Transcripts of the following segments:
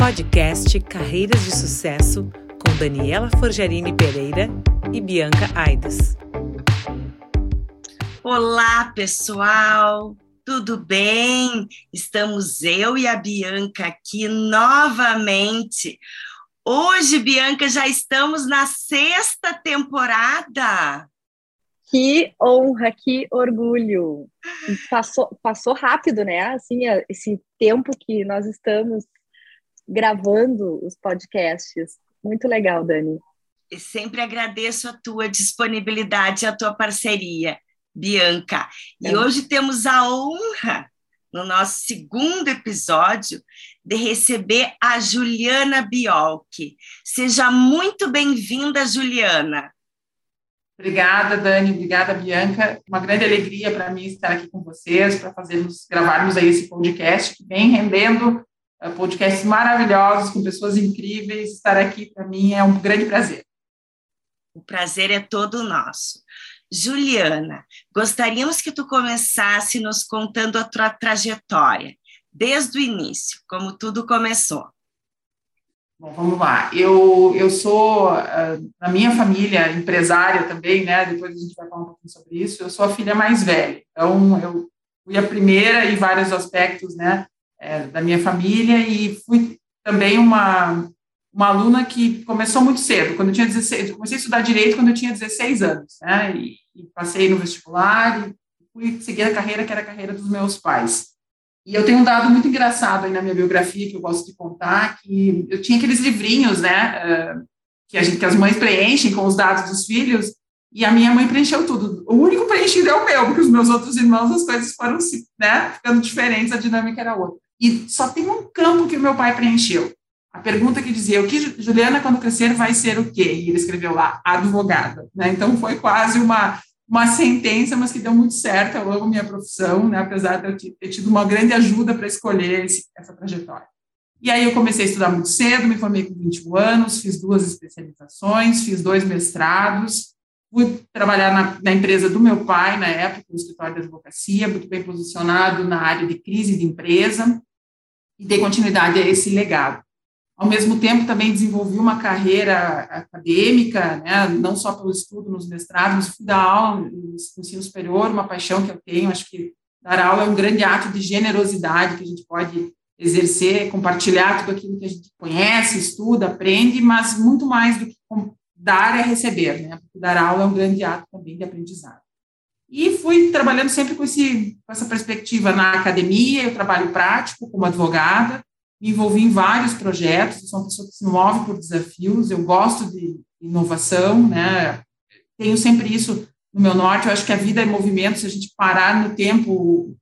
Podcast Carreiras de Sucesso com Daniela Forjarini Pereira e Bianca Aides. Olá, pessoal! Tudo bem? Estamos eu e a Bianca aqui novamente. Hoje, Bianca, já estamos na sexta temporada. Que honra, que orgulho. Passou, passou rápido, né? Assim, esse tempo que nós estamos gravando os podcasts. Muito legal, Dani. Eu sempre agradeço a tua disponibilidade, a tua parceria, Bianca. E é. hoje temos a honra, no nosso segundo episódio, de receber a Juliana Biolchi. Seja muito bem-vinda, Juliana. Obrigada, Dani. Obrigada, Bianca. Uma grande alegria para mim estar aqui com vocês para fazermos, gravarmos aí esse podcast que vem rendendo podcasts maravilhosos com pessoas incríveis. Estar aqui para mim é um grande prazer. O prazer é todo nosso. Juliana, gostaríamos que tu começasse nos contando a tua trajetória, desde o início, como tudo começou. Bom, vamos lá. Eu, eu sou, na minha família, empresária também, né? Depois a gente vai falar um pouquinho sobre isso. Eu sou a filha mais velha. Então, eu fui a primeira em vários aspectos, né? É, da minha família e fui também uma, uma aluna que começou muito cedo. Quando eu tinha 16, eu comecei a estudar direito quando eu tinha 16 anos, né? E, e passei no vestibular e fui seguir a carreira que era a carreira dos meus pais. E eu tenho um dado muito engraçado aí na minha biografia que eu gosto de contar, que eu tinha aqueles livrinhos, né, que, a gente, que as mães preenchem com os dados dos filhos, e a minha mãe preencheu tudo. O único preenchido é o meu, porque os meus outros irmãos, as coisas foram né, ficando diferentes, a dinâmica era outra. E só tem um campo que o meu pai preencheu. A pergunta que dizia, o que Juliana, quando crescer, vai ser o quê? E ele escreveu lá, advogada. Né? Então, foi quase uma, uma sentença, mas que deu muito certo. Eu amo minha profissão, né? apesar de eu ter tido uma grande ajuda para escolher esse, essa trajetória. E aí eu comecei a estudar muito cedo, me formei com 21 anos, fiz duas especializações, fiz dois mestrados, fui trabalhar na, na empresa do meu pai, na época, no escritório de advocacia, muito bem posicionado na área de crise de empresa, e dei continuidade a esse legado. Ao mesmo tempo, também desenvolvi uma carreira acadêmica, né, não só pelo estudo nos mestrados, mas fui dar aula no ensino superior, uma paixão que eu tenho. Acho que dar aula é um grande ato de generosidade que a gente pode exercer, compartilhar tudo aquilo que a gente conhece, estuda, aprende, mas muito mais do que dar é receber, né? Porque dar aula é um grande ato também de aprendizado. E fui trabalhando sempre com, esse, com essa perspectiva na academia, eu trabalho prático como advogada, me envolvi em vários projetos, sou uma pessoa que se move por desafios, eu gosto de inovação, né? Tenho sempre isso no meu norte, eu acho que a vida é movimento, se a gente parar no tempo,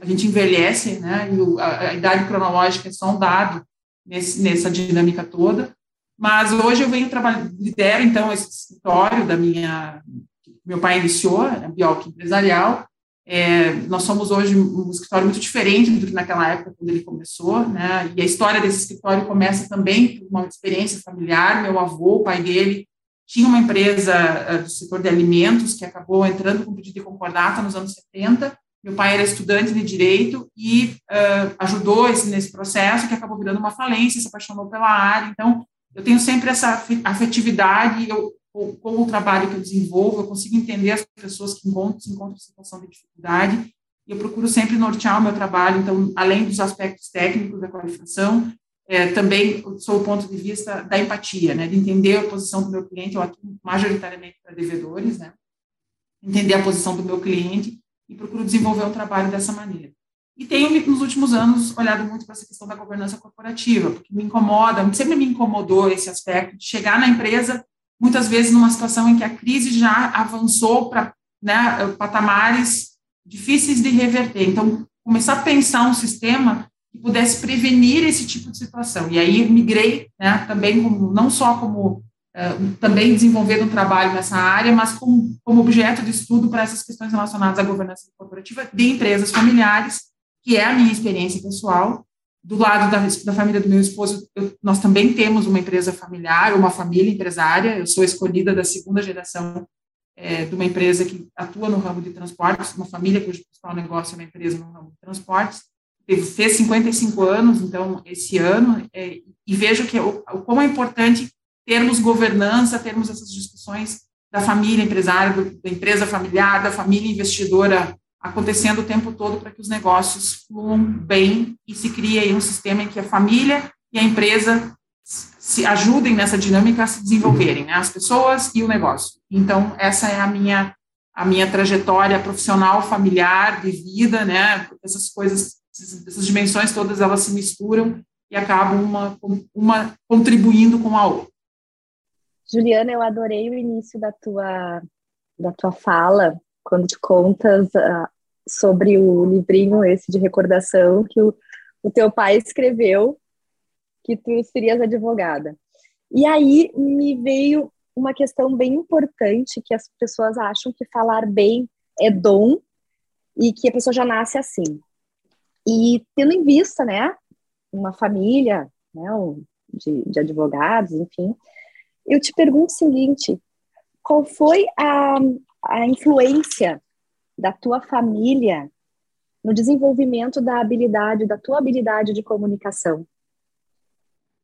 a gente envelhece, né? E a, idade cronológica é só um dado nesse, nessa dinâmica toda. Mas hoje eu venho trabalhando, lidero então esse escritório da minha, meu pai iniciou, a Biolca Empresarial, é, nós somos hoje um escritório muito diferente do que naquela época, quando ele começou, né? E a história desse escritório começa também por uma experiência familiar. Meu avô, o pai dele, tinha uma empresa uh, do setor de alimentos que acabou entrando com pedido de concordata nos anos 70. Meu pai era estudante de direito e uh, ajudou esse, nesse processo, que acabou virando uma falência, se apaixonou pela área. Então, eu tenho sempre essa afetividade, eu com o trabalho que eu desenvolvo, eu consigo entender as pessoas que encontram, se encontram em situação de dificuldade, e eu procuro sempre nortear o meu trabalho, então, além dos aspectos técnicos da qualificação, é, também sou o ponto de vista da empatia, né, de entender a posição do meu cliente, eu atuo majoritariamente para devedores, né, entender a posição do meu cliente e procuro desenvolver um trabalho dessa maneira. E tenho, nos últimos anos, olhado muito para essa questão da governança corporativa, porque me incomoda, sempre me incomodou esse aspecto de chegar na empresa muitas vezes numa situação em que a crise já avançou para né, patamares difíceis de reverter. Então, começar a pensar um sistema que pudesse prevenir esse tipo de situação. E aí migrei, né, também como, não só como uh, também desenvolvendo um trabalho nessa área, mas como, como objeto de estudo para essas questões relacionadas à governança corporativa de empresas familiares, que é a minha experiência pessoal, do lado da, da família do meu esposo, eu, nós também temos uma empresa familiar, uma família empresária. Eu sou escolhida da segunda geração é, de uma empresa que atua no ramo de transportes, uma família cujo principal negócio é uma empresa no ramo de transportes. Teve, fez 55 anos, então, esse ano, é, e vejo que o, como é importante termos governança, termos essas discussões da família empresária, da empresa familiar, da família investidora acontecendo o tempo todo para que os negócios fluam bem e se crie aí um sistema em que a família e a empresa se ajudem nessa dinâmica a se desenvolverem, né? as pessoas e o negócio. Então, essa é a minha a minha trajetória profissional, familiar, de vida, né? Essas coisas, essas dimensões todas elas se misturam e acabam uma, uma contribuindo com a outra. Juliana, eu adorei o início da tua da tua fala quando tu contas uh, sobre o livrinho esse de recordação que o, o teu pai escreveu que tu serias advogada. E aí me veio uma questão bem importante que as pessoas acham que falar bem é dom e que a pessoa já nasce assim. E tendo em vista, né, uma família, né, de, de advogados, enfim, eu te pergunto o seguinte: qual foi a, a influência da tua família no desenvolvimento da habilidade, da tua habilidade de comunicação?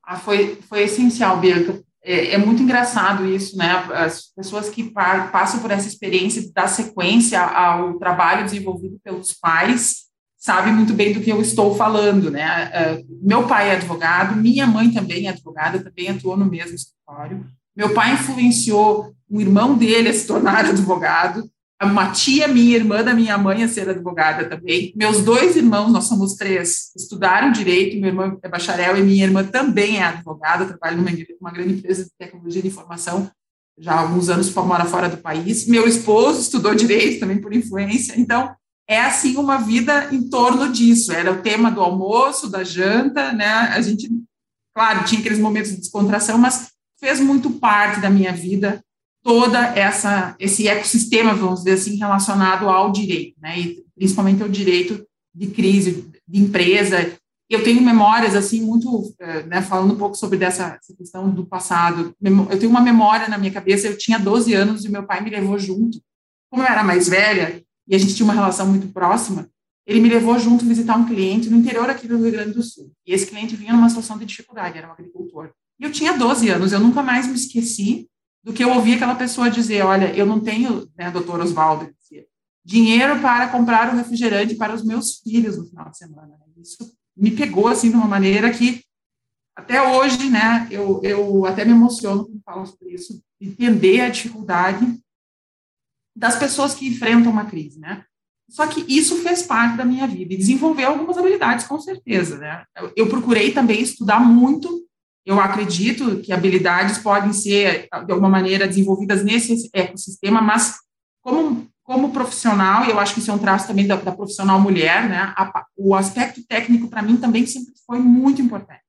Ah, foi, foi essencial, Bianca. É, é, muito engraçado isso, né? As pessoas que passam por essa experiência da sequência ao trabalho desenvolvido pelos pais sabem muito bem do que eu estou falando, né? É, meu pai é advogado, minha mãe também é advogada, também atuou no mesmo escritório. Meu pai influenciou um irmão dele a se tornar advogado uma tia minha, irmã da minha mãe, a ser advogada também. Meus dois irmãos, nós somos três, estudaram direito, meu irmão é bacharel e minha irmã também é advogada, trabalha numa uma grande empresa de tecnologia de informação, já há alguns anos mora fora do país. Meu esposo estudou direito também por influência, então é assim uma vida em torno disso. Era o tema do almoço, da janta, né? A gente, claro, tinha aqueles momentos de descontração, mas fez muito parte da minha vida toda essa esse ecossistema, vamos dizer assim, relacionado ao direito, né? E principalmente ao direito de crise de empresa. Eu tenho memórias assim muito, eh, né, falando um pouco sobre dessa, essa questão do passado. Eu tenho uma memória na minha cabeça, eu tinha 12 anos e meu pai me levou junto. Como eu era mais velha e a gente tinha uma relação muito próxima, ele me levou junto visitar um cliente no interior aqui do Rio Grande do Sul. E esse cliente vinha numa situação de dificuldade, era um agricultor. E eu tinha 12 anos, eu nunca mais me esqueci do que eu ouvir aquela pessoa dizer, olha, eu não tenho, né, doutor Oswaldo, dinheiro para comprar o um refrigerante para os meus filhos no final de semana. Isso me pegou, assim, de uma maneira que, até hoje, né, eu, eu até me emociono quando falo sobre isso, entender a dificuldade das pessoas que enfrentam uma crise, né? Só que isso fez parte da minha vida e desenvolveu algumas habilidades, com certeza, né? Eu procurei também estudar muito eu acredito que habilidades podem ser, de alguma maneira, desenvolvidas nesse ecossistema, mas como, como profissional, e eu acho que isso é um traço também da, da profissional mulher, né, a, o aspecto técnico, para mim, também sempre foi muito importante.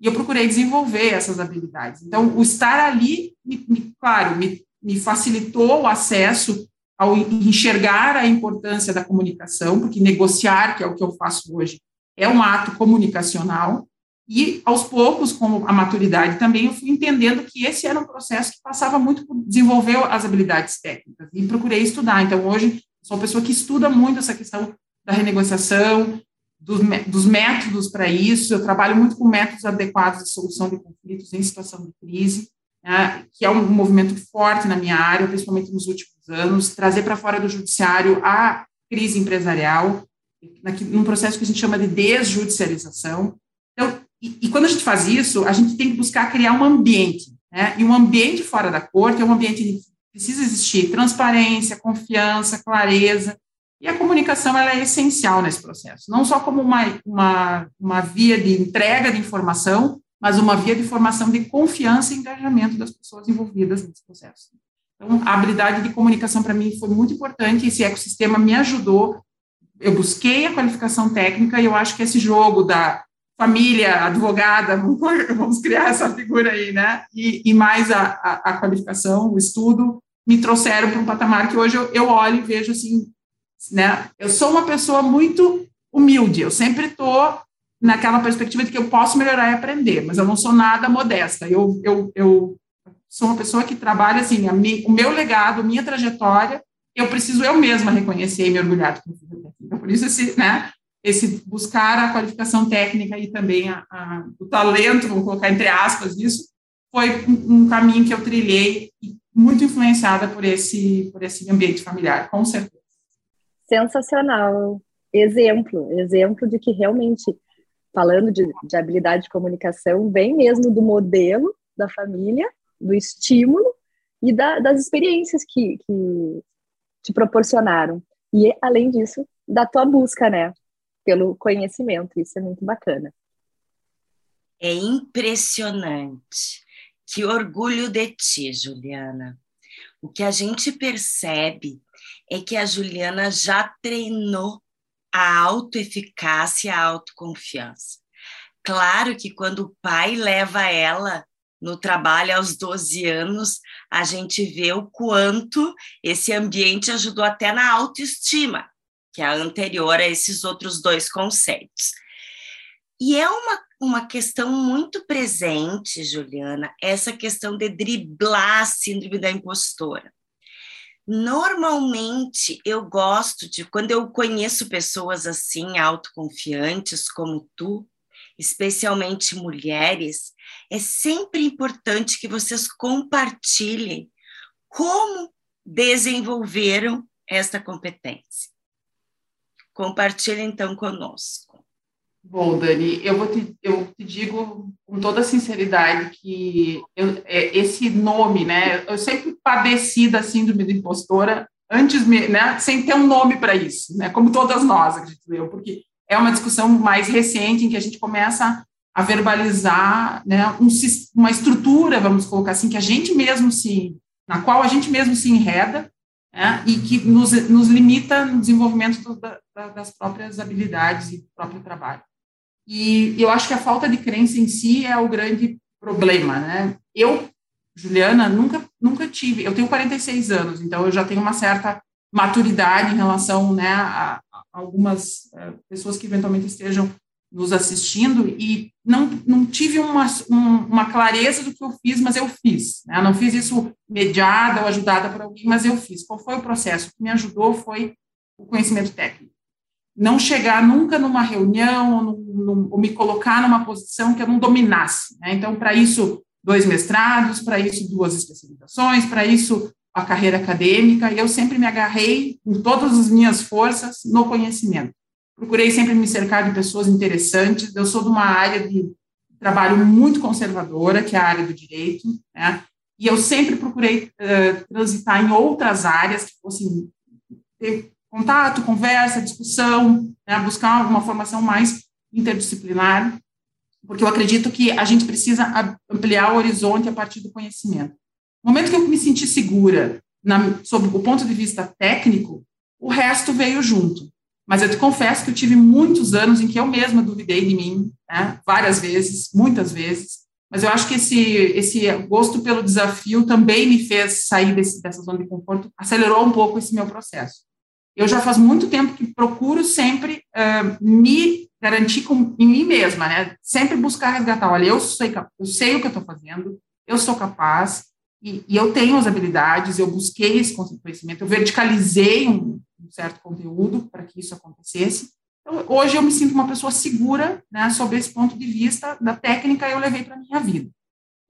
E eu procurei desenvolver essas habilidades. Então, o estar ali, me, me, claro, me, me facilitou o acesso ao enxergar a importância da comunicação, porque negociar, que é o que eu faço hoje, é um ato comunicacional, e, aos poucos, com a maturidade também, eu fui entendendo que esse era um processo que passava muito por desenvolver as habilidades técnicas, e procurei estudar. Então, hoje, sou uma pessoa que estuda muito essa questão da renegociação, dos, dos métodos para isso. Eu trabalho muito com métodos adequados de solução de conflitos em situação de crise, né, que é um movimento forte na minha área, principalmente nos últimos anos, trazer para fora do judiciário a crise empresarial, num processo que a gente chama de desjudicialização. Então, e, quando a gente faz isso, a gente tem que buscar criar um ambiente, né? E um ambiente fora da corte é um ambiente que precisa existir transparência, confiança, clareza. E a comunicação ela é essencial nesse processo, não só como uma, uma, uma via de entrega de informação, mas uma via de formação de confiança e engajamento das pessoas envolvidas nesse processo. Então, a habilidade de comunicação para mim foi muito importante, esse ecossistema me ajudou. Eu busquei a qualificação técnica e eu acho que esse jogo da família, advogada, vamos criar essa figura aí, né? E, e mais a, a, a, qualificação, o estudo, me trouxeram para um patamar que hoje eu, eu olho e vejo assim, né? Eu sou uma pessoa muito humilde, eu sempre estou naquela perspectiva de que eu posso melhorar e aprender, mas eu não sou nada modesta. Eu, eu, eu sou uma pessoa que trabalha assim, mi, o meu legado, minha trajetória, eu preciso eu mesma reconhecer e me orgulhar do que eu fiz. Então, por isso, esse, né? Esse buscar a qualificação técnica e também a, a, o talento, vou colocar entre aspas isso, foi um, um caminho que eu trilhei muito influenciada por esse por esse ambiente familiar, com certeza. Sensacional, exemplo, exemplo de que realmente falando de, de habilidade de comunicação vem mesmo do modelo da família, do estímulo e da, das experiências que, que te proporcionaram. E, além disso, da tua busca, né? Pelo conhecimento. Isso é muito bacana. É impressionante. Que orgulho de ti, Juliana. O que a gente percebe é que a Juliana já treinou a autoeficácia a autoconfiança. Claro que quando o pai leva ela no trabalho aos 12 anos, a gente vê o quanto esse ambiente ajudou até na autoestima, que é anterior a esses outros dois conceitos. E é uma, uma questão muito presente, Juliana, essa questão de driblar a síndrome da impostora. Normalmente, eu gosto de, quando eu conheço pessoas assim, autoconfiantes como tu, especialmente mulheres, é sempre importante que vocês compartilhem como desenvolveram esta competência. Compartilhe então conosco. Bom, Dani, eu vou te, eu te digo com toda sinceridade que eu, é, esse nome, né? Eu sempre padeci da síndrome da impostora antes, né? Sem ter um nome para isso, né? Como todas nós, acredito eu, porque é uma discussão mais recente em que a gente começa a verbalizar, né? Um, uma estrutura, vamos colocar assim, que a gente mesmo se, na qual a gente mesmo se enreda né, e que nos, nos limita no desenvolvimento da, das próprias habilidades e do próprio trabalho. E eu acho que a falta de crença em si é o grande problema, né? Eu, Juliana, nunca, nunca tive. Eu tenho 46 anos, então eu já tenho uma certa maturidade em relação, né, a, a algumas uh, pessoas que eventualmente estejam nos assistindo e não, não tive uma, um, uma clareza do que eu fiz, mas eu fiz. Né? Não fiz isso mediada ou ajudada por alguém, mas eu fiz. Qual foi o processo? O que me ajudou foi o conhecimento técnico não chegar nunca numa reunião ou, num, ou, me colocar numa posição que eu não dominasse. Né? Então, para isso, dois mestrados, para isso, duas especializações, para isso, a carreira acadêmica, e eu sempre me agarrei com todas as minhas forças no conhecimento. Procurei sempre me cercar de pessoas interessantes. Eu sou de uma área de trabalho muito conservadora, que é a área do direito, né? e eu sempre procurei uh, transitar em outras áreas que fossem ter contato, conversa, discussão, né, buscar uma formação mais interdisciplinar, porque eu acredito que a gente precisa ampliar o horizonte a partir do conhecimento. No momento que eu me senti segura na, sob o ponto de vista técnico, o resto veio junto. Mas eu te confesso que eu tive muitos anos em que eu mesma duvidei de mim, né, várias vezes, muitas vezes, mas eu acho que esse, esse gosto pelo desafio também me fez sair desse, dessa zona de conforto, acelerou um pouco esse meu processo. Eu já faz muito tempo que procuro sempre uh, me garantir com, em mim mesma, né? Sempre buscar resgatar. Olha, eu sei, eu sei o que eu estou fazendo, eu sou capaz e, e, eu tenho as habilidades. Eu busquei esse conhecimento, eu verticalizei um, um certo conteúdo para que isso acontecesse. Então, hoje eu me sinto uma pessoa segura, né? Sobre esse ponto de vista da técnica, eu levei para minha vida.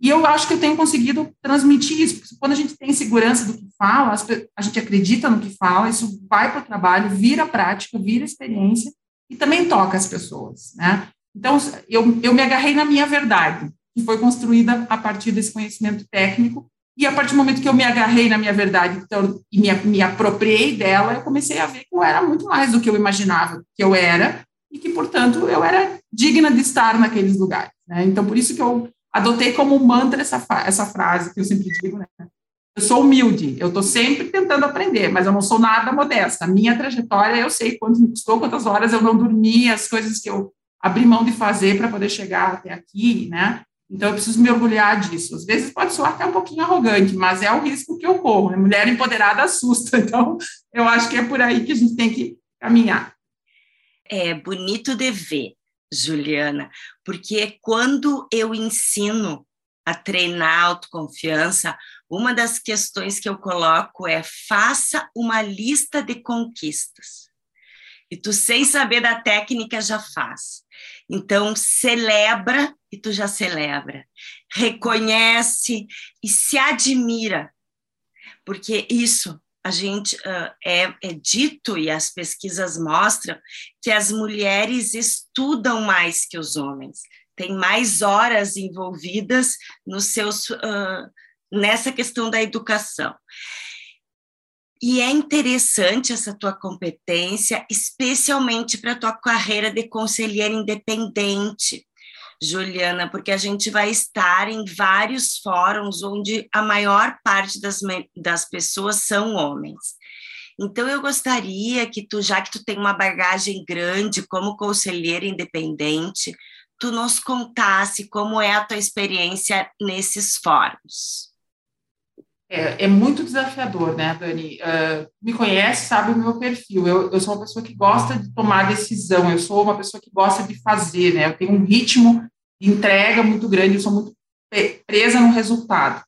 E eu acho que eu tenho conseguido transmitir isso, porque quando a gente tem segurança do que fala, a gente acredita no que fala, isso vai para o trabalho, vira prática, vira experiência e também toca as pessoas, né? Então, eu, eu me agarrei na minha verdade, que foi construída a partir desse conhecimento técnico, e a partir do momento que eu me agarrei na minha verdade então, e me, me apropriei dela, eu comecei a ver que eu era muito mais do que eu imaginava que eu era, e que, portanto, eu era digna de estar naqueles lugares. Né? Então, por isso que eu adotei como mantra essa, essa frase que eu sempre digo, né? Eu sou humilde, eu estou sempre tentando aprender, mas eu não sou nada modesta. Minha trajetória, eu sei quanto me custou, quantas horas eu não dormi, as coisas que eu abri mão de fazer para poder chegar até aqui, né? Então, eu preciso me orgulhar disso. Às vezes pode soar até um pouquinho arrogante, mas é o risco que eu corro. Mulher empoderada assusta. Então, eu acho que é por aí que a gente tem que caminhar. É bonito de ver Juliana, porque quando eu ensino a treinar autoconfiança, uma das questões que eu coloco é faça uma lista de conquistas. e tu sem saber da técnica já faz. Então celebra e tu já celebra. Reconhece e se admira. Porque isso a gente uh, é, é dito e as pesquisas mostram que as mulheres estudam mais que os homens, têm mais horas envolvidas nos seus uh, nessa questão da educação. E é interessante essa tua competência, especialmente para a tua carreira de conselheira independente, Juliana, porque a gente vai estar em vários fóruns onde a maior parte das, das pessoas são homens. Então, eu gostaria que tu, já que tu tem uma bagagem grande como conselheira independente, tu nos contasse como é a tua experiência nesses fóruns. É, é, muito desafiador, né, Dani? Uh, me conhece, sabe o meu perfil. Eu, eu sou uma pessoa que gosta de tomar decisão, eu sou uma pessoa que gosta de fazer, né? Eu tenho um ritmo de entrega muito grande, eu sou muito presa no resultado.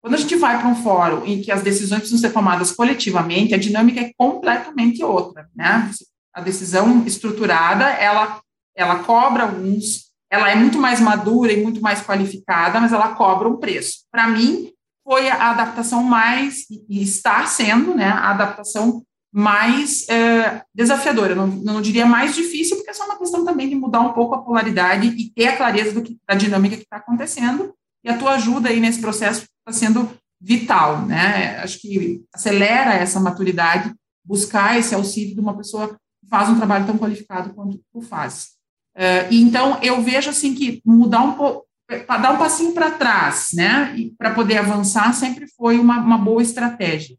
Quando a gente vai para um fórum em que as decisões precisam ser tomadas coletivamente, a dinâmica é completamente outra, né? A decisão estruturada, ela, ela cobra alguns, ela é muito mais madura e muito mais qualificada, mas ela cobra um preço. Para mim, foi a adaptação mais, e está sendo, né, a adaptação mais é, desafiadora, não, não diria mais difícil, porque é só uma questão também de mudar um pouco a polaridade e ter a clareza do que, da dinâmica que está acontecendo, e a tua ajuda aí nesse processo está sendo vital, né, acho que acelera essa maturidade, buscar esse auxílio de uma pessoa que faz um trabalho tão qualificado quanto tu faz. Uh, e então, eu vejo, assim, que mudar um pouco, para dar um passinho para trás, né, para poder avançar, sempre foi uma, uma boa estratégia.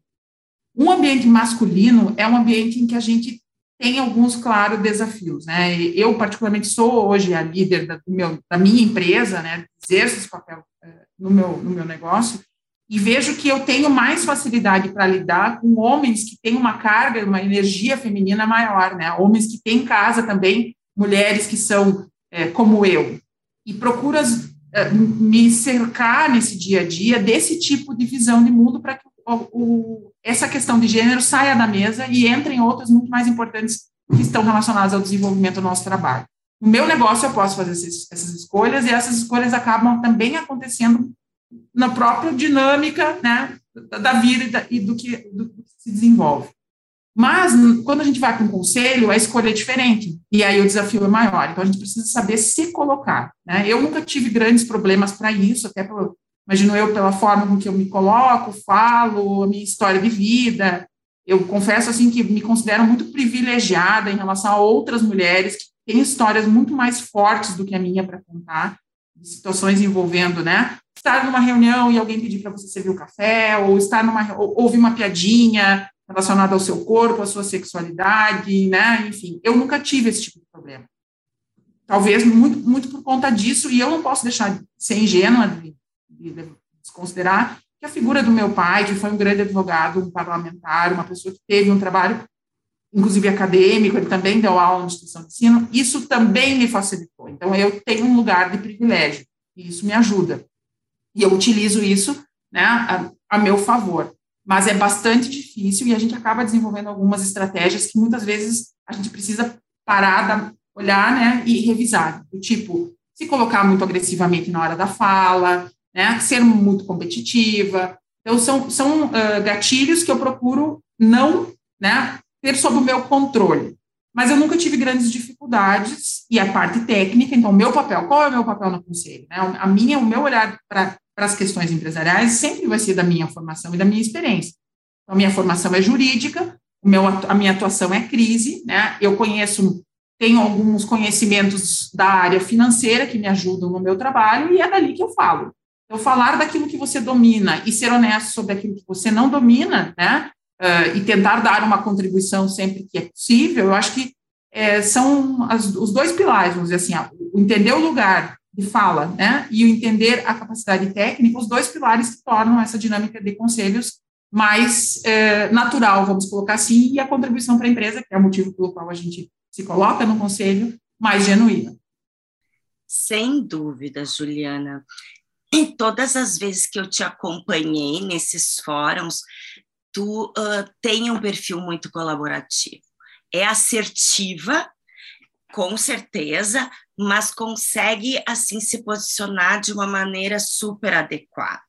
Um ambiente masculino é um ambiente em que a gente tem alguns, claro, desafios, né? Eu, particularmente, sou hoje a líder da, meu, da minha empresa, né? Exerço esse papel uh, no, meu, no meu negócio e vejo que eu tenho mais facilidade para lidar com homens que têm uma carga, uma energia feminina maior, né? Homens que têm em casa também mulheres que são é, como eu. E procuro as, me cercar nesse dia a dia desse tipo de visão de mundo para que o, o, essa questão de gênero saia da mesa e entre em outras muito mais importantes que estão relacionadas ao desenvolvimento do nosso trabalho. No meu negócio, eu posso fazer essas, essas escolhas e essas escolhas acabam também acontecendo na própria dinâmica né, da vida e, da, e do, que, do que se desenvolve. Mas, quando a gente vai para um conselho, a escolha é diferente, e aí o desafio é maior. Então, a gente precisa saber se colocar. Né? Eu nunca tive grandes problemas para isso, até imagino eu, pela forma com que eu me coloco, falo, a minha história de vida. Eu confesso, assim, que me considero muito privilegiada em relação a outras mulheres que têm histórias muito mais fortes do que a minha para contar, situações envolvendo, né, estar numa reunião e alguém pedir para você servir o café, ou estar numa, ou, ouvir uma piadinha, relacionado ao seu corpo, à sua sexualidade, né? Enfim, eu nunca tive esse tipo de problema. Talvez muito, muito por conta disso, e eu não posso deixar de ser ingênua de, de, de desconsiderar que a figura do meu pai, que foi um grande advogado, um parlamentar, uma pessoa que teve um trabalho, inclusive acadêmico, ele também deu aula na instituição de ensino, isso também me facilitou. Então, eu tenho um lugar de privilégio, e isso me ajuda. E eu utilizo isso né, a, a meu favor mas é bastante difícil e a gente acaba desenvolvendo algumas estratégias que muitas vezes a gente precisa parar, olhar, né, e revisar. Do tipo, se colocar muito agressivamente na hora da fala, né, ser muito competitiva. Então, são, são uh, gatilhos que eu procuro não, né, ter sob o meu controle. Mas eu nunca tive grandes dificuldades, e a parte técnica, então, meu papel, qual é o meu papel no conselho? Né? A minha, o meu olhar para para as questões empresariais sempre vai ser da minha formação e da minha experiência. Então, a minha formação é jurídica, o meu, a minha atuação é crise, né? Eu conheço, tenho alguns conhecimentos da área financeira que me ajudam no meu trabalho e é dali que eu falo. Então, falar daquilo que você domina e ser honesto sobre aquilo que você não domina, né? Uh, e tentar dar uma contribuição sempre que é possível, eu acho que é, são as, os dois pilares, vamos dizer assim, o entender o lugar de fala, né, e o entender a capacidade técnica, os dois pilares que tornam essa dinâmica de conselhos mais é, natural, vamos colocar assim, e a contribuição para a empresa, que é o motivo pelo qual a gente se coloca no conselho, mais genuína. Sem dúvida, Juliana. E todas as vezes que eu te acompanhei nesses fóruns, tu uh, tem um perfil muito colaborativo. é assertiva, com certeza, mas consegue assim se posicionar de uma maneira super adequada.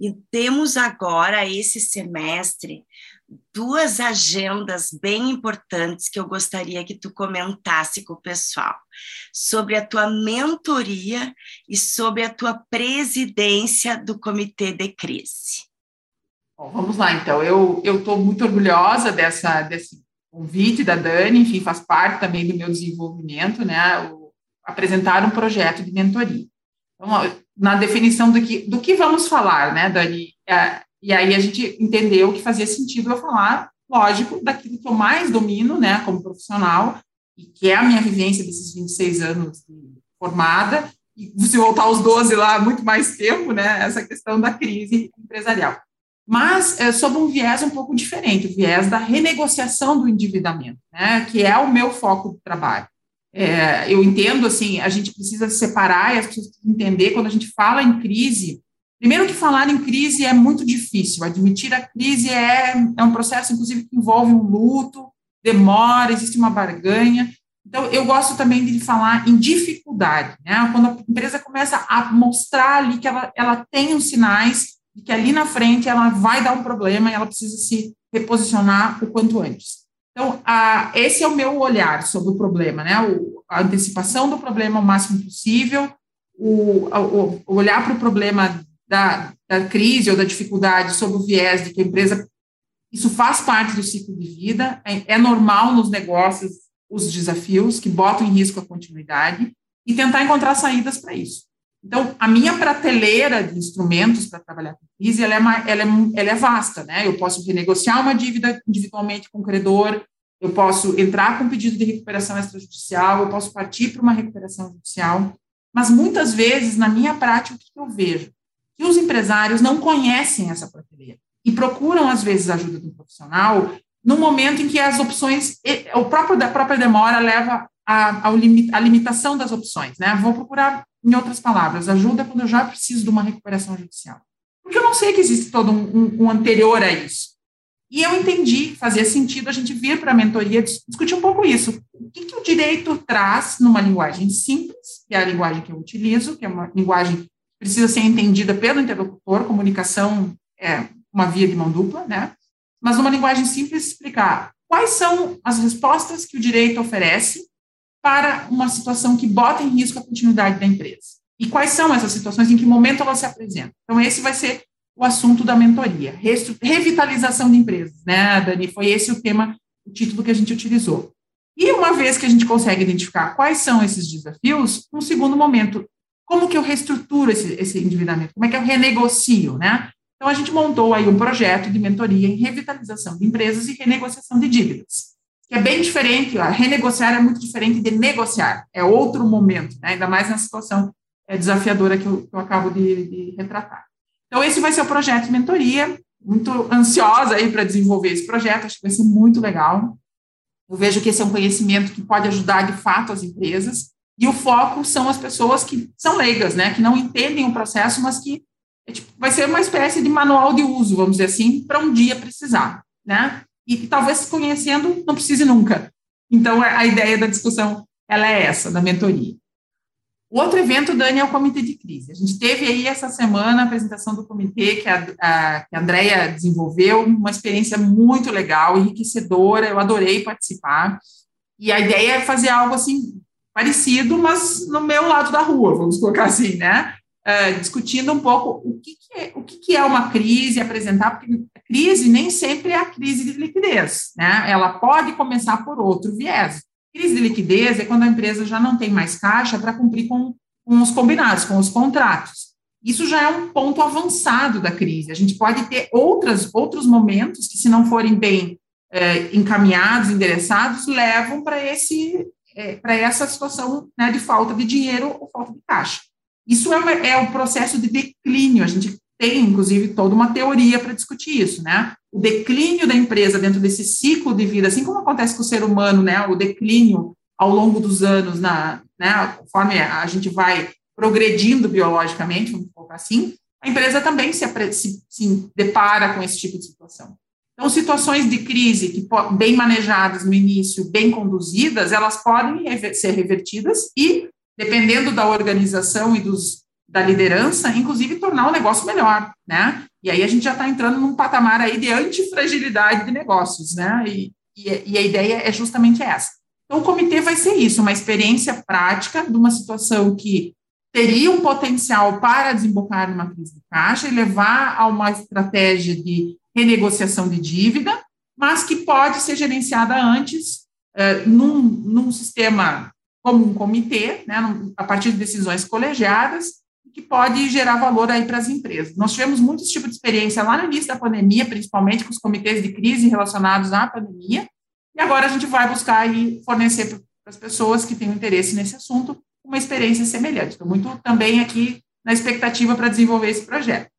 E temos agora esse semestre duas agendas bem importantes que eu gostaria que tu comentasse com o pessoal sobre a tua mentoria e sobre a tua presidência do comitê de crise. Bom, vamos lá, então. Eu estou muito orgulhosa dessa, desse convite da Dani, enfim, faz parte também do meu desenvolvimento, né? O, apresentar um projeto de mentoria. Então, na definição do que, do que vamos falar, né, Dani? É, e aí a gente entendeu que fazia sentido eu falar, lógico, daquilo que eu mais domino, né, como profissional, e que é a minha vivência desses 26 anos formada, e se voltar aos 12 lá, muito mais tempo, né, essa questão da crise empresarial. Mas é, sob um viés um pouco diferente, o viés da renegociação do endividamento, né, que é o meu foco do trabalho. É, eu entendo, assim, a gente precisa separar e as pessoas entender, quando a gente fala em crise, primeiro que falar em crise é muito difícil, admitir a crise é, é um processo, inclusive, que envolve um luto, demora, existe uma barganha, então, eu gosto também de falar em dificuldade, né? Quando a empresa começa a mostrar ali que ela, ela tem os sinais de que ali na frente ela vai dar um problema e ela precisa se reposicionar o quanto antes. Então, a, esse é o meu olhar sobre o problema, né? O, a antecipação do problema o máximo possível, o, o, o olhar para o problema da, da crise ou da dificuldade sob o viés de que a empresa. Isso faz parte do ciclo de vida, é, é normal nos negócios os desafios que botam em risco a continuidade e tentar encontrar saídas para isso. Então, a minha prateleira de instrumentos para trabalhar com crise, ela é, ela, é, ela é vasta, né? Eu posso renegociar uma dívida individualmente com o credor, eu posso entrar com pedido de recuperação extrajudicial, eu posso partir para uma recuperação judicial, mas muitas vezes, na minha prática, o que eu vejo? Que os empresários não conhecem essa prateleira e procuram, às vezes, a ajuda do profissional no momento em que as opções, o próprio da própria demora leva à limitação das opções, né? Vou procurar em outras palavras, ajuda quando eu já preciso de uma recuperação judicial. Porque eu não sei que existe todo um, um, um anterior a isso. E eu entendi que fazia sentido a gente vir para a mentoria discutir um pouco isso. O que, que, o direito traz numa linguagem simples, que é a linguagem que eu utilizo, que é uma linguagem que precisa ser entendida pelo interlocutor, comunicação é uma via de mão dupla, né? Mas numa linguagem simples, explicar quais são as respostas que o direito oferece para uma situação que bota em risco a continuidade da empresa. E quais são essas situações, em que momento elas se apresentam. Então, esse vai ser o assunto da mentoria, revitalização de empresas, né, Dani? Foi esse o tema, o título que a gente utilizou. E uma vez que a gente consegue identificar quais são esses desafios, um segundo momento, como que eu reestruturo esse, esse endividamento? Como é que eu renegocio, né? Então, a gente montou aí um projeto de mentoria em revitalização de empresas e renegociação de dívidas que é bem diferente, renegociar é muito diferente de negociar, é outro momento, né? ainda mais na situação é, desafiadora que eu, que eu acabo de, de, retratar. Então, esse vai ser o projeto de mentoria, muito ansiosa aí para desenvolver esse projeto, acho que vai ser muito legal. Eu vejo que esse é um conhecimento que pode ajudar de fato as empresas, e o foco são as pessoas que são leigas, né, que não entendem o processo, mas que é, tipo, vai ser uma espécie de manual de uso, vamos dizer assim, para um dia precisar, né? E talvez conhecendo não precise nunca. Então, a ideia da discussão ela é essa, da mentoria. O outro evento, Dani, é o Comitê de Crise. A gente teve aí essa semana a apresentação do comitê que a, a, que a Andrea desenvolveu, uma experiência muito legal, enriquecedora, eu adorei participar. E a ideia é fazer algo assim parecido, mas no meu lado da rua, vamos colocar assim, né? Uh, discutindo um pouco o que, que é, o que, que é uma crise, apresentar, porque crise nem sempre é a crise de liquidez, né? Ela pode começar por outro viés. Crise de liquidez é quando a empresa já não tem mais caixa para cumprir com, com os combinados, com os contratos. Isso já é um ponto avançado da crise. A gente pode ter outras, outros momentos que, se não forem bem é, encaminhados, endereçados, levam para esse é, para essa situação né, de falta de dinheiro ou falta de caixa. Isso é, é o processo de declínio. A gente tem, inclusive, toda uma teoria para discutir isso, né? O declínio da empresa dentro desse ciclo de vida, assim como acontece com o ser humano, né? O declínio ao longo dos anos, na, né? Conforme a gente vai progredindo biologicamente, vamos colocar assim, a empresa também se, se, se depara com esse tipo de situação. Então, situações de crise que bem manejadas no início, bem conduzidas, elas podem ser revertidas e, dependendo da organização e dos, da liderança, inclusive tornar o negócio melhor, né? E aí a gente já está entrando num patamar aí de antifragilidade de negócios, né? E, e, e a ideia é justamente essa. Então, o comitê vai ser isso, uma experiência prática de uma situação que teria um potencial para desembocar numa crise de caixa e levar a uma estratégia de renegociação de dívida, mas que pode ser gerenciada antes uh, num, num sistema como um comitê, né, a partir de decisões colegiadas, que pode gerar valor aí para as empresas. Nós tivemos muitos tipos de experiência lá no início da pandemia, principalmente com os comitês de crise relacionados à pandemia, e agora a gente vai buscar aí fornecer para as pessoas que têm interesse nesse assunto uma experiência semelhante. Estou muito também aqui na expectativa para desenvolver esse projeto.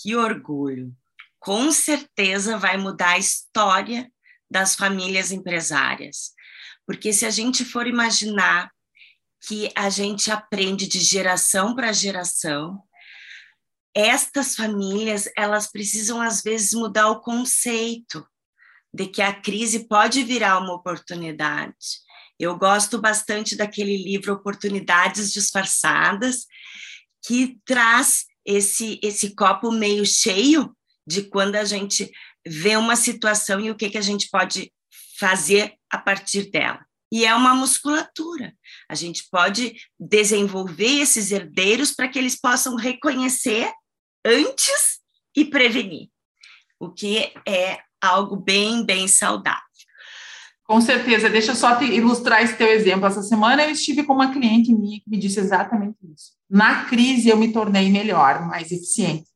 Que orgulho! Com certeza vai mudar a história das famílias empresárias. Porque se a gente for imaginar que a gente aprende de geração para geração, estas famílias, elas precisam às vezes mudar o conceito de que a crise pode virar uma oportunidade. Eu gosto bastante daquele livro Oportunidades Disfarçadas, que traz esse esse copo meio cheio de quando a gente vê uma situação e o que que a gente pode fazer a partir dela. E é uma musculatura. A gente pode desenvolver esses herdeiros para que eles possam reconhecer antes e prevenir, o que é algo bem, bem saudável. Com certeza. Deixa eu só ilustrar esse teu exemplo. Essa semana eu estive com uma cliente minha que me disse exatamente isso. Na crise eu me tornei melhor, mais eficiente.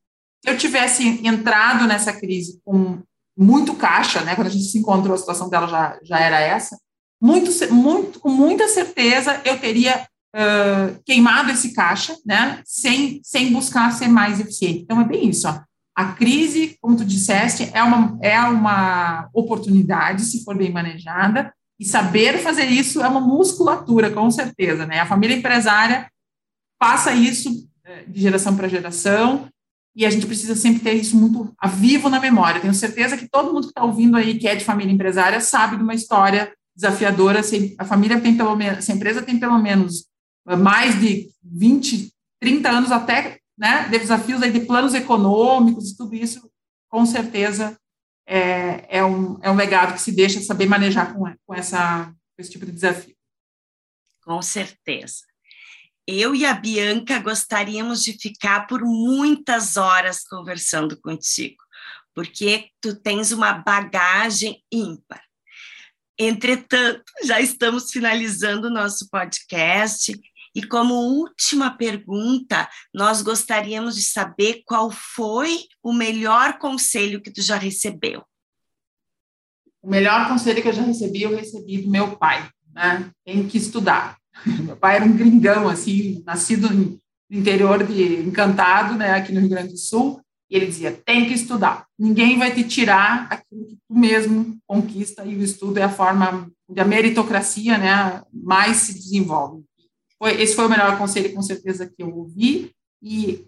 Se eu tivesse entrado nessa crise com muito caixa, né, quando a gente se encontrou, a situação dela já, já era essa, muito, muito, com muita certeza eu teria uh, queimado esse caixa, né, sem, sem buscar ser mais eficiente. Então, é bem isso, ó. A crise, como tu disseste, é uma, é uma oportunidade, se for bem manejada, e saber fazer isso é uma musculatura, com certeza, né? A família empresária passa isso eh, de geração para geração, e a gente precisa sempre ter isso muito vivo na memória. Tenho certeza que todo mundo que está ouvindo aí, que é de família empresária, sabe de uma história desafiadora. Se a família tem pelo menos, se a empresa tem pelo menos eh, mais de 20, 30 anos até, né, desafios aí de planos econômicos e tudo isso, com certeza é, é, um, é um legado que se deixa saber manejar com, com, essa, com esse tipo de desafio. Com certeza. Eu e a Bianca gostaríamos de ficar por muitas horas conversando contigo, porque tu tens uma bagagem ímpar. Entretanto, já estamos finalizando o nosso podcast e como última pergunta, nós gostaríamos de saber qual foi o melhor conselho que tu já recebeu. O melhor conselho que eu já recebi, eu recebi do meu pai, né? Tem que estudar. Meu pai era um gringão, assim, nascido no interior de Encantado, né, aqui no Rio Grande do Sul, e ele dizia, tem que estudar. Ninguém vai te tirar aquilo que tu mesmo conquista, e o estudo é a forma da meritocracia, né, mais se desenvolve. Foi, esse foi o melhor conselho, com certeza, que eu ouvi, e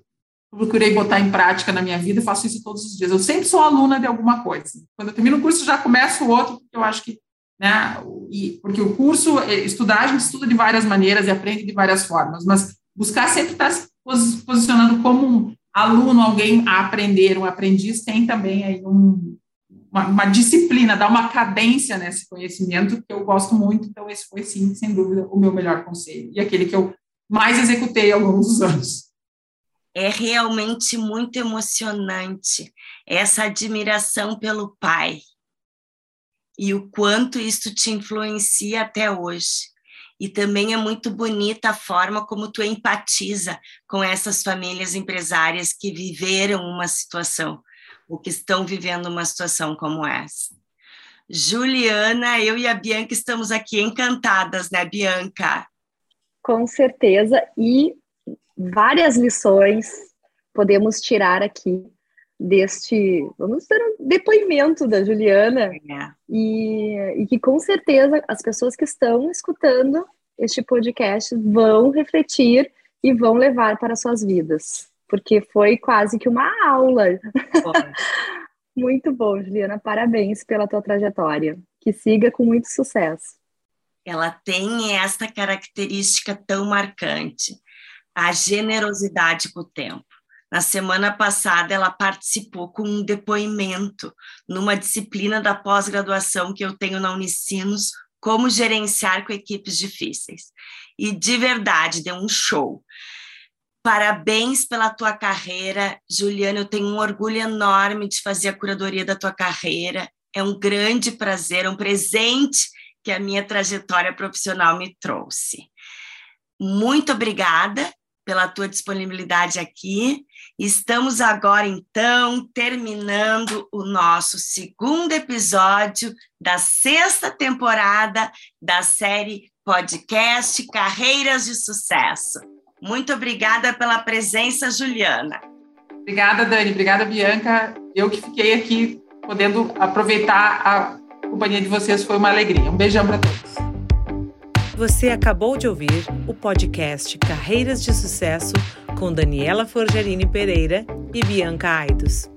procurei botar em prática na minha vida, faço isso todos os dias. Eu sempre sou aluna de alguma coisa. Quando eu termino o curso, já começo o outro, porque eu acho que né? E, porque o curso, é, estudar, a gente estuda de várias maneiras e aprende de várias formas, mas buscar sempre estar se posicionando como um aluno, alguém a aprender, um aprendiz, tem também aí um, uma, uma, disciplina, dar uma cadência nesse conhecimento que eu gosto muito, então esse foi, sim, sem dúvida, o meu melhor conselho, e aquele que eu mais executei ao longo dos anos. É realmente muito emocionante essa admiração pelo pai, e o quanto isso te influencia até hoje. E também é muito bonita a forma como tu empatiza com essas famílias empresárias que viveram uma situação, ou que estão vivendo uma situação como essa. Juliana, eu e a Bianca estamos aqui encantadas, né, Bianca? Com certeza, e várias lições podemos tirar aqui deste, vamos ter um depoimento da Juliana, é. e, e que com certeza as pessoas que estão escutando este podcast vão refletir e vão levar para suas vidas, porque foi quase que uma aula. Muito bom, Juliana. Parabéns pela tua trajetória. Que siga com muito sucesso. Ela tem esta característica tão marcante, a generosidade com o tempo. Na semana passada, ela participou com um depoimento numa disciplina da pós-graduação que eu tenho na Unicinos, como gerenciar com equipes difíceis. E de verdade, deu um show. Parabéns pela tua carreira, Juliana. Eu tenho um orgulho enorme de fazer a curadoria da tua carreira. É um grande prazer, um presente que a minha trajetória profissional me trouxe. Muito obrigada pela tua disponibilidade aqui. Estamos agora, então, terminando o nosso segundo episódio da sexta temporada da série podcast Carreiras de Sucesso. Muito obrigada pela presença, Juliana. Obrigada, Dani. Obrigada, Bianca. Eu que fiquei aqui podendo aproveitar a companhia de vocês foi uma alegria. Um beijão para todos. Você acabou de ouvir o podcast Carreiras de Sucesso com Daniela Forgerini Pereira e Bianca Aidos.